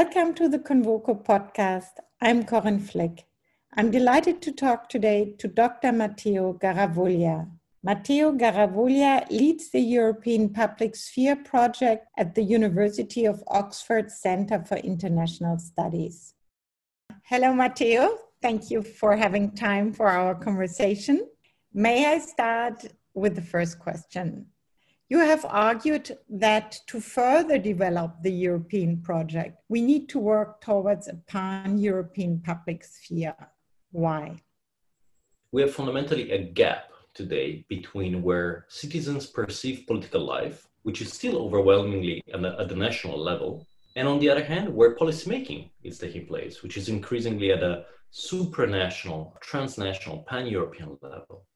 Welcome to the Convoco podcast. I'm Corinne Flick. I'm delighted to talk today to Dr. Matteo Garavoglia. Matteo Garavoglia leads the European Public Sphere project at the University of Oxford Centre for International Studies. Hello, Matteo. Thank you for having time for our conversation. May I start with the first question? You have argued that to further develop the European project, we need to work towards a pan European public sphere. Why? We have fundamentally a gap today between where citizens perceive political life, which is still overwhelmingly at the national level, and on the other hand, where policymaking is taking place, which is increasingly at a supranational, transnational, pan European level.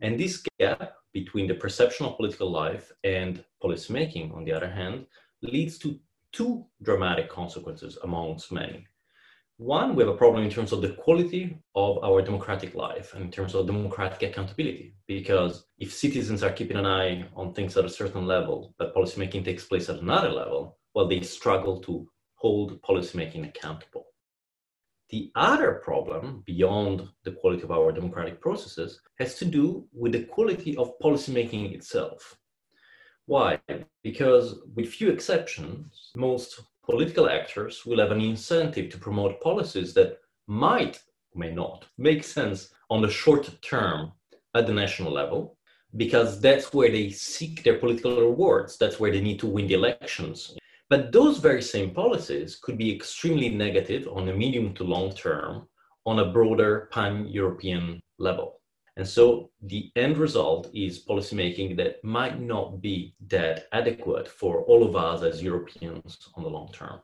And this gap between the perception of political life and policymaking, on the other hand, leads to two dramatic consequences amongst many. One, we have a problem in terms of the quality of our democratic life and in terms of democratic accountability. Because if citizens are keeping an eye on things at a certain level, but policymaking takes place at another level, well, they struggle to hold policymaking accountable. The other problem, beyond the quality of our democratic processes, has to do with the quality of policymaking itself. Why? Because, with few exceptions, most political actors will have an incentive to promote policies that might, may not, make sense on the short term at the national level, because that's where they seek their political rewards. That's where they need to win the elections. But those very same policies could be extremely negative on a medium to long term on a broader pan European level. And so the end result is policymaking that might not be that adequate for all of us as Europeans on the long term.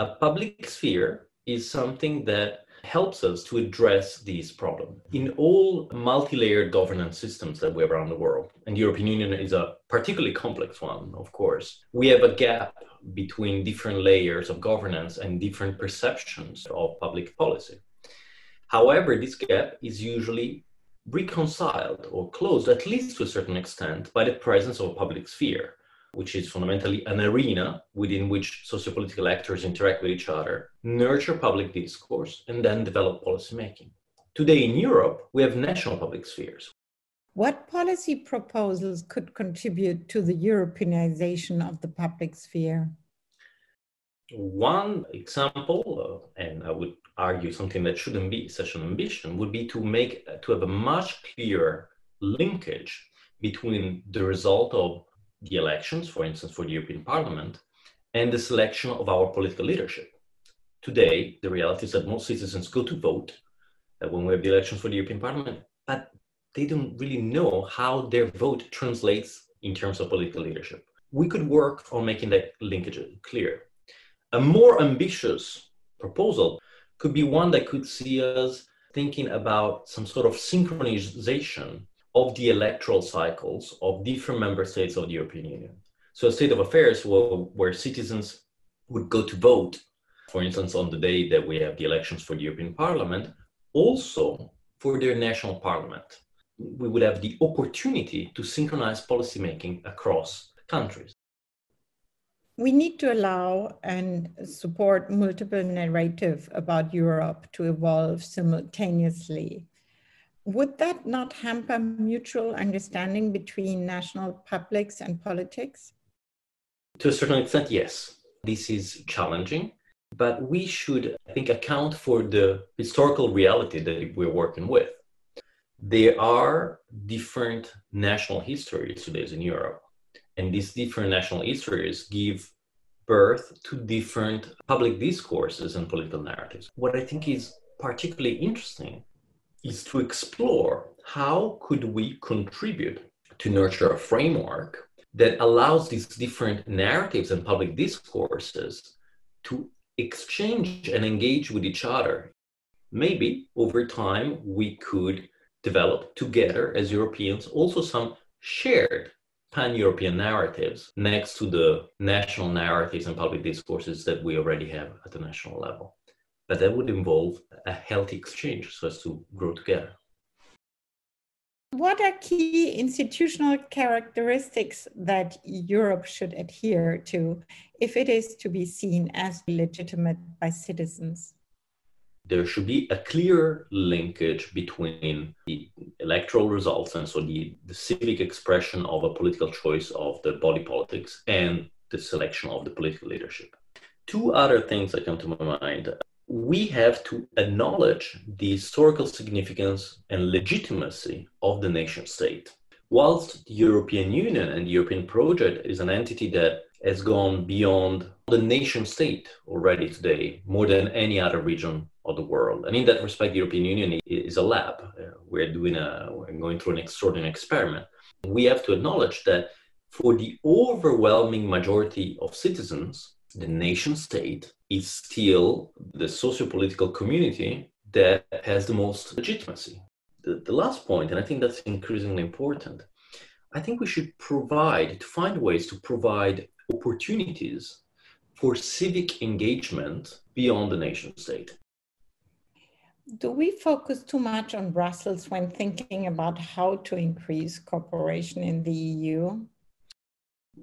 A public sphere is something that helps us to address these problems. In all multi-layered governance systems that we have around the world, and the European Union is a particularly complex one, of course, we have a gap between different layers of governance and different perceptions of public policy. However, this gap is usually reconciled or closed, at least to a certain extent, by the presence of a public sphere which is fundamentally an arena within which sociopolitical actors interact with each other, nurture public discourse, and then develop policymaking. Today in Europe, we have national public spheres. What policy proposals could contribute to the Europeanization of the public sphere? One example, uh, and I would argue something that shouldn't be such an ambition, would be to make to have a much clearer linkage between the result of the elections, for instance, for the European Parliament, and the selection of our political leadership. Today, the reality is that most citizens go to vote uh, when we have the elections for the European Parliament, but they don't really know how their vote translates in terms of political leadership. We could work on making that linkage clear. A more ambitious proposal could be one that could see us thinking about some sort of synchronization of the electoral cycles of different member states of the European Union. So a state of affairs where, where citizens would go to vote, for instance, on the day that we have the elections for the European Parliament, also for their national parliament. We would have the opportunity to synchronize policymaking across countries. We need to allow and support multiple narrative about Europe to evolve simultaneously would that not hamper mutual understanding between national publics and politics? To a certain extent, yes. This is challenging, but we should, I think, account for the historical reality that we're working with. There are different national histories today in Europe, and these different national histories give birth to different public discourses and political narratives. What I think is particularly interesting is to explore how could we contribute to nurture a framework that allows these different narratives and public discourses to exchange and engage with each other. Maybe over time we could develop together as Europeans also some shared pan European narratives next to the national narratives and public discourses that we already have at the national level but that would involve a healthy exchange so as to grow together. What are key institutional characteristics that Europe should adhere to if it is to be seen as legitimate by citizens? There should be a clear linkage between the electoral results and so the, the civic expression of a political choice of the body politics and the selection of the political leadership. Two other things that come to my mind we have to acknowledge the historical significance and legitimacy of the nation state. Whilst the European Union and the European project is an entity that has gone beyond the nation state already today, more than any other region of the world. And in that respect, the European Union is a lab. Uh, we're doing a, we're going through an extraordinary experiment. We have to acknowledge that for the overwhelming majority of citizens, the nation state is still the socio-political community that has the most legitimacy. The, the last point, and I think that's increasingly important, I think we should provide, to find ways to provide opportunities for civic engagement beyond the nation state. Do we focus too much on Brussels when thinking about how to increase cooperation in the EU?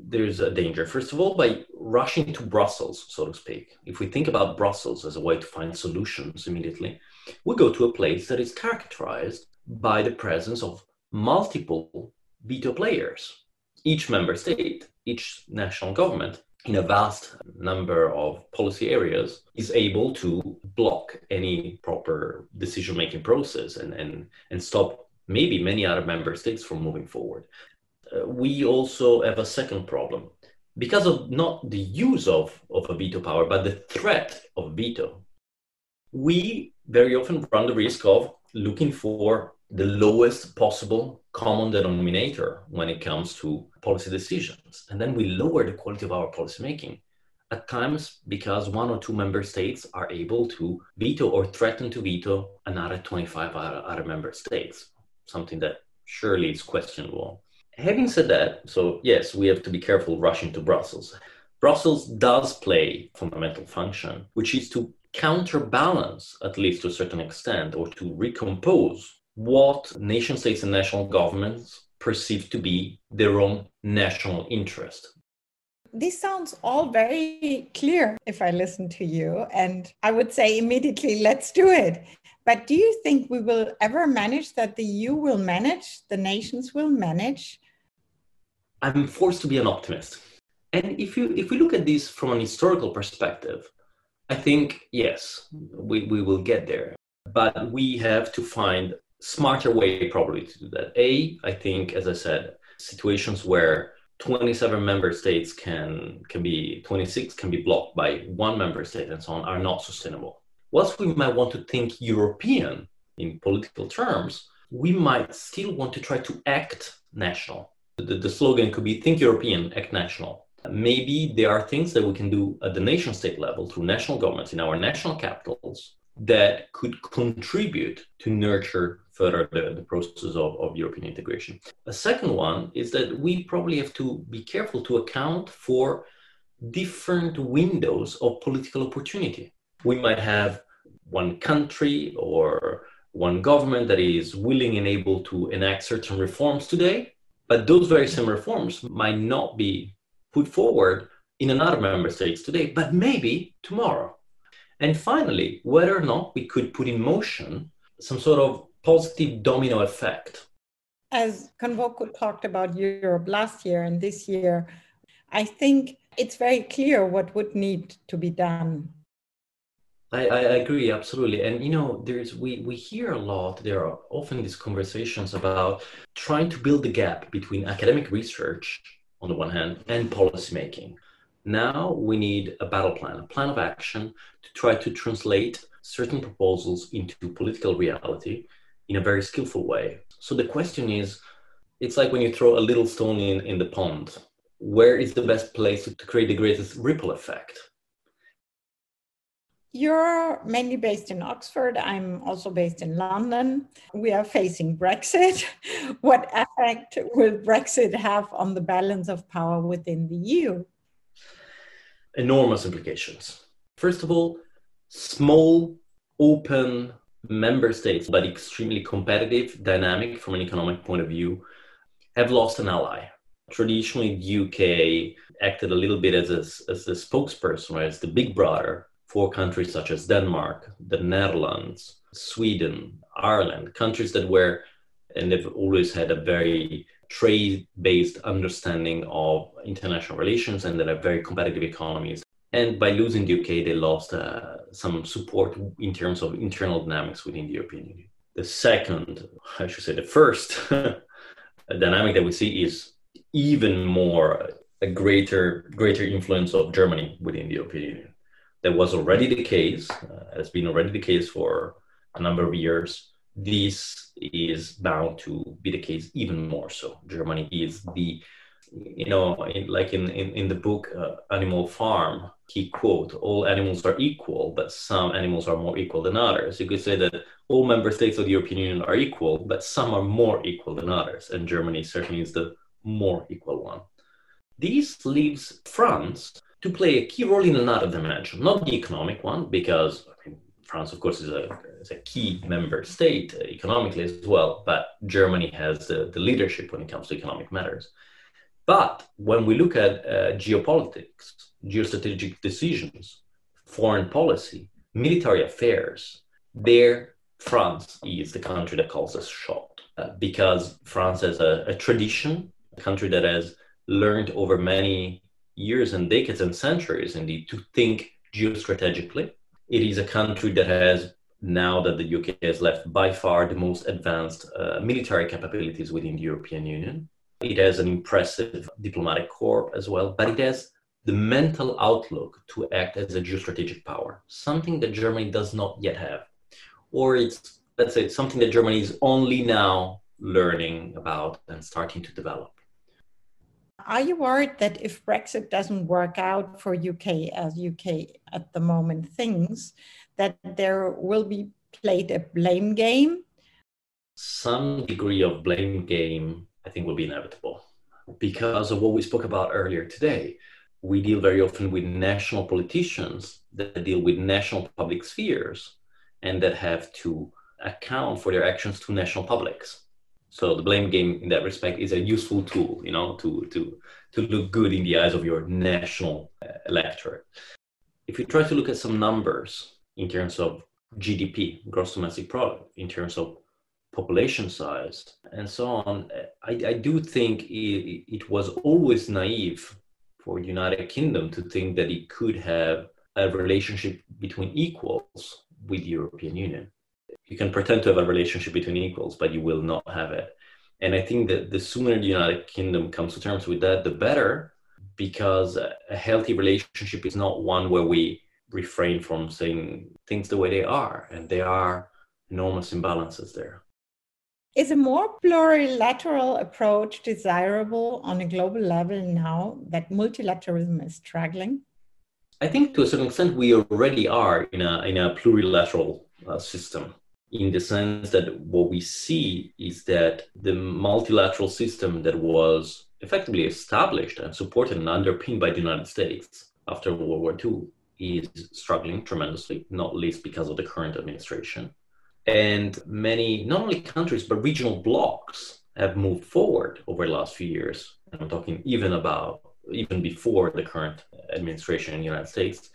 there's a danger. First of all, by rushing to Brussels, so to speak. If we think about Brussels as a way to find solutions immediately, we go to a place that is characterized by the presence of multiple veto players. Each member state, each national government, in a vast number of policy areas, is able to block any proper decision making process and, and, and stop maybe many other member states from moving forward uh, we also have a second problem. Because of not the use of, of a veto power, but the threat of veto, we very often run the risk of looking for the lowest possible common denominator when it comes to policy decisions. And then we lower the quality of our policymaking. At times, because one or two member states are able to veto or threaten to veto another 25 other member states, something that surely is questionable having said that, so yes, we have to be careful rushing to Brussels. Brussels does play a fundamental function, which is to counterbalance, at least to a certain extent, or to recompose what nation states and national governments perceive to be their own national interest. This sounds all very clear if I listen to you, and I would say immediately, let's do it. But do you think we will ever manage that the EU will manage, the nations will manage I'm forced to be an optimist. And if you if we look at this from an historical perspective, I think yes, we, we will get there. But we have to find smarter way probably to do that. A, I think, as I said, situations where 27 member states can can be 26 can be blocked by one member state and so on are not sustainable. Whilst we might want to think European in political terms, we might still want to try to act national the, the slogan could be Think European, Act National. Maybe there are things that we can do at the nation state level through national governments in our national capitals that could contribute to nurture further the, the process of, of European integration. A second one is that we probably have to be careful to account for different windows of political opportunity. We might have one country or one government that is willing and able to enact certain reforms today, but those very same reforms might not be put forward in another member states today, but maybe tomorrow. And finally, whether or not we could put in motion some sort of positive domino effect. As Convoco talked about Europe last year and this year, I think it's very clear what would need to be done I, I agree absolutely. And you know there's we we hear a lot there are often these conversations about trying to build the gap between academic research on the one hand and policymaking. Now we need a battle plan a plan of action to try to translate certain proposals into political reality in a very skillful way. So the question is it's like when you throw a little stone in in the pond. Where is the best place to create the greatest ripple effect you're mainly based in Oxford. I'm also based in London. We are facing Brexit. what effect will Brexit have on the balance of power within the EU? Enormous implications. First of all, small, open, member states, but extremely competitive, dynamic from an economic point of view, have lost an ally. Traditionally, the UK acted a little bit as a, as the spokesperson, right, as the big brother for countries such as Denmark, the Netherlands, Sweden, Ireland, countries that were, and they've always had a very trade based understanding of international relations and that are very competitive economies. And by losing the UK, they lost uh, some support in terms of internal dynamics within the European Union. The second, I should say, the first dynamic that we see is even more a greater greater influence of Germany within the European Union. That was already the case, uh, has been already the case for a number of years this is bound to be the case even more so. Germany is the, you know, in, like in, in, in the book uh, Animal Farm, he quote, all animals are equal, but some animals are more equal than others. You could say that all member states of the European Union are equal, but some are more equal than others. And Germany certainly is the more equal one. This leaves France to play a key role in another dimension, not the economic one, because I mean, France, of course, is a, is a key member state uh, economically as well, but Germany has the, the leadership when it comes to economic matters. But when we look at uh, geopolitics, geostrategic decisions, foreign policy, military affairs, there France is the country that calls us shot uh, because France has a, a tradition, a country that has learned over many years and decades and centuries indeed to think geostrategically it is a country that has, now that the UK has left, by far the most advanced uh, military capabilities within the European Union. It has an impressive diplomatic corps as well, but it has the mental outlook to act as a geostrategic power, something that Germany does not yet have. Or it's, let's say, something that Germany is only now learning about and starting to develop. Are you worried that if Brexit doesn't work out for UK as UK at the moment thinks, that there will be played a blame game? Some degree of blame game, I think, will be inevitable because of what we spoke about earlier today. We deal very often with national politicians that deal with national public spheres and that have to account for their actions to national publics. So the blame game in that respect is a useful tool, you know, to to to look good in the eyes of your national uh, electorate. If you try to look at some numbers in terms of GDP, gross domestic product, in terms of population size, and so on, I, I do think it, it was always naive for United Kingdom to think that it could have a relationship between equals with the European Union you can pretend to have a relationship between equals, but you will not have it. And I think that the sooner the United Kingdom comes to terms with that, the better, because a healthy relationship is not one where we refrain from saying things the way they are, and there are enormous imbalances there. Is a more plurilateral approach desirable on a global level now that multilateralism is struggling? I think to a certain extent we already are in a, in a plurilateral uh, system in the sense that what we see is that the multilateral system that was effectively established and supported and underpinned by the United States after World War II is struggling tremendously, not least because of the current administration. And many, not only countries, but regional blocs have moved forward over the last few years. And I'm talking even about, even before the current administration in the United States,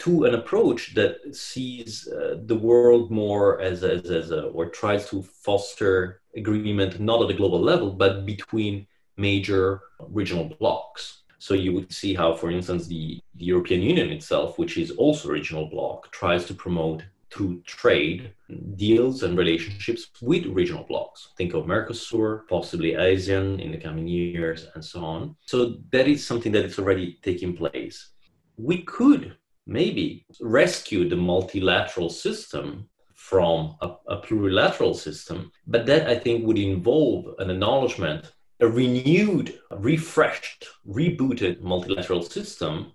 to an approach that sees uh, the world more as, as, as a, or tries to foster agreement not at a global level, but between major regional blocs. So you would see how, for instance, the, the European Union itself, which is also a regional bloc, tries to promote through trade deals and relationships with regional blocs. Think of Mercosur, possibly ASEAN in the coming years, and so on. So that is something that is already taking place. We could maybe rescue the multilateral system from a, a, plurilateral system. But that I think would involve an acknowledgement, a renewed, refreshed, rebooted multilateral system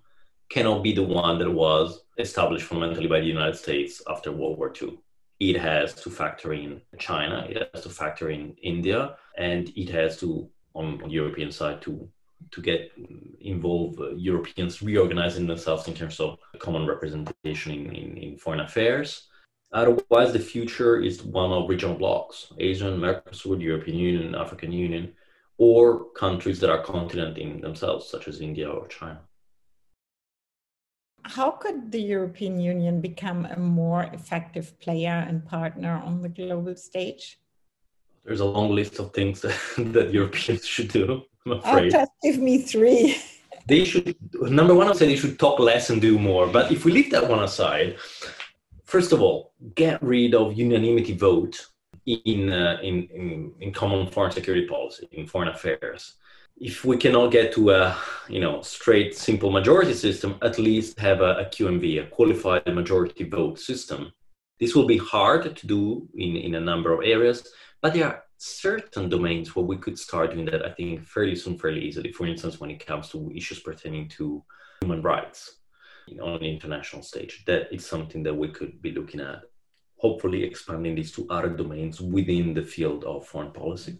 cannot be the one that was established fundamentally by the United States after World War II. It has to factor in China, it has to factor in India, and it has to, on, the European side, to to get involve uh, Europeans reorganizing themselves in terms of common representation in, in, in, foreign affairs. Otherwise, the future is one of regional blocs: ASEAN, Mercosur, European Union, African Union, or countries that are continent in themselves, such as India or China. How could the European Union become a more effective player and partner on the global stage? There's a long list of things that, that Europeans should do. I'm afraid. Oh, just give me three. They should. Number one, I'd say they should talk less and do more. But if we leave that one aside, first of all, get rid of unanimity vote in, uh, in, in, in common foreign security policy, in foreign affairs. If we cannot get to a you know straight simple majority system, at least have a, a QMV, a qualified majority vote system. This will be hard to do in, in a number of areas, but there are certain domains where we could start doing that, I think, fairly soon, fairly easily. For instance, when it comes to issues pertaining to human rights on the international stage, that is something that we could be looking at hopefully expanding these to other domains within the field of foreign policy.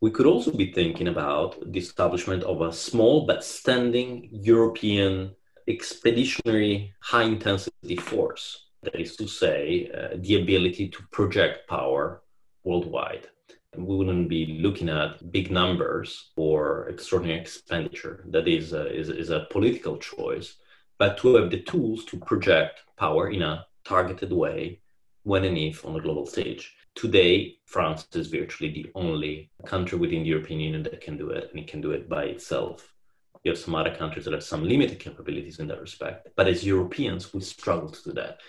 We could also be thinking about the establishment of a small but standing European expeditionary high intensity force. That is to say, uh, the ability to project power worldwide. We wouldn't be looking at big numbers or extraordinary expenditure. That is a, is, is a political choice, but to have the tools to project power in a targeted way when and if on the global stage. Today, France is virtually the only country within the European Union that can do it, and it can do it by itself. You have some other countries that have some limited capabilities in that respect. But as Europeans, we struggle to do that.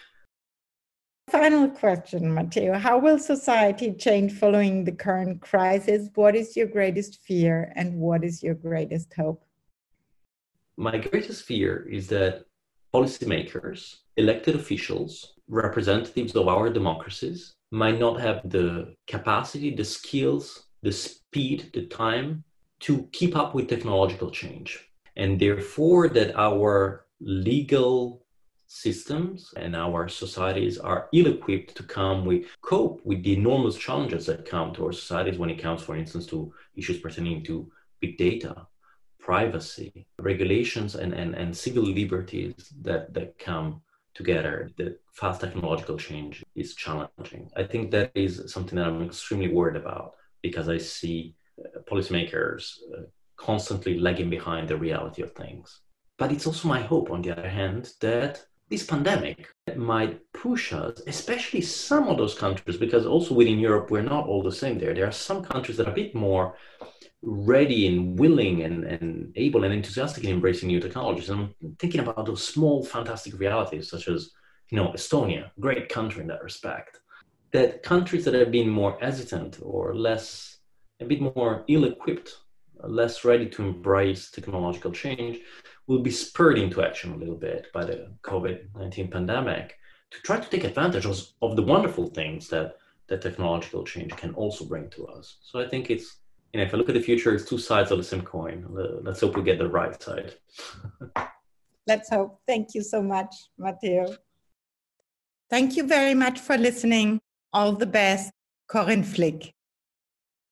Final question, Matteo. How will society change following the current crisis? What is your greatest fear and what is your greatest hope? My greatest fear is that policymakers, elected officials, representatives of our democracies might not have the capacity, the skills, the speed, the time to keep up with technological change. And therefore, that our legal systems and our societies are ill equipped to come with cope with the enormous challenges that come to our societies when it comes, for instance, to issues pertaining to big data, privacy, regulations, and, and, and civil liberties that, that come together. The fast technological change is challenging. I think that is something that I'm extremely worried about because I see uh, policymakers uh, constantly lagging behind the reality of things. But it's also my hope, on the other hand, that this pandemic might push us, especially some of those countries, because also within Europe, we're not all the same there. There are some countries that are a bit more ready and willing and, and able and enthusiastic in embracing new technologies. And I'm thinking about those small, fantastic realities, such as, you know, Estonia, great country in that respect. That countries that have been more hesitant or less, a bit more ill equipped, less ready to embrace technological change, will be spurred into action a little bit by the COVID 19 pandemic to try to take advantage of, of the wonderful things that, that technological change can also bring to us. So I think it's you know, if I look at the future, it's two sides of the same coin. Let's hope we get the right side. Let's hope. Thank you so much, Matteo. Thank you very much for listening. All the best, Corinne Flick.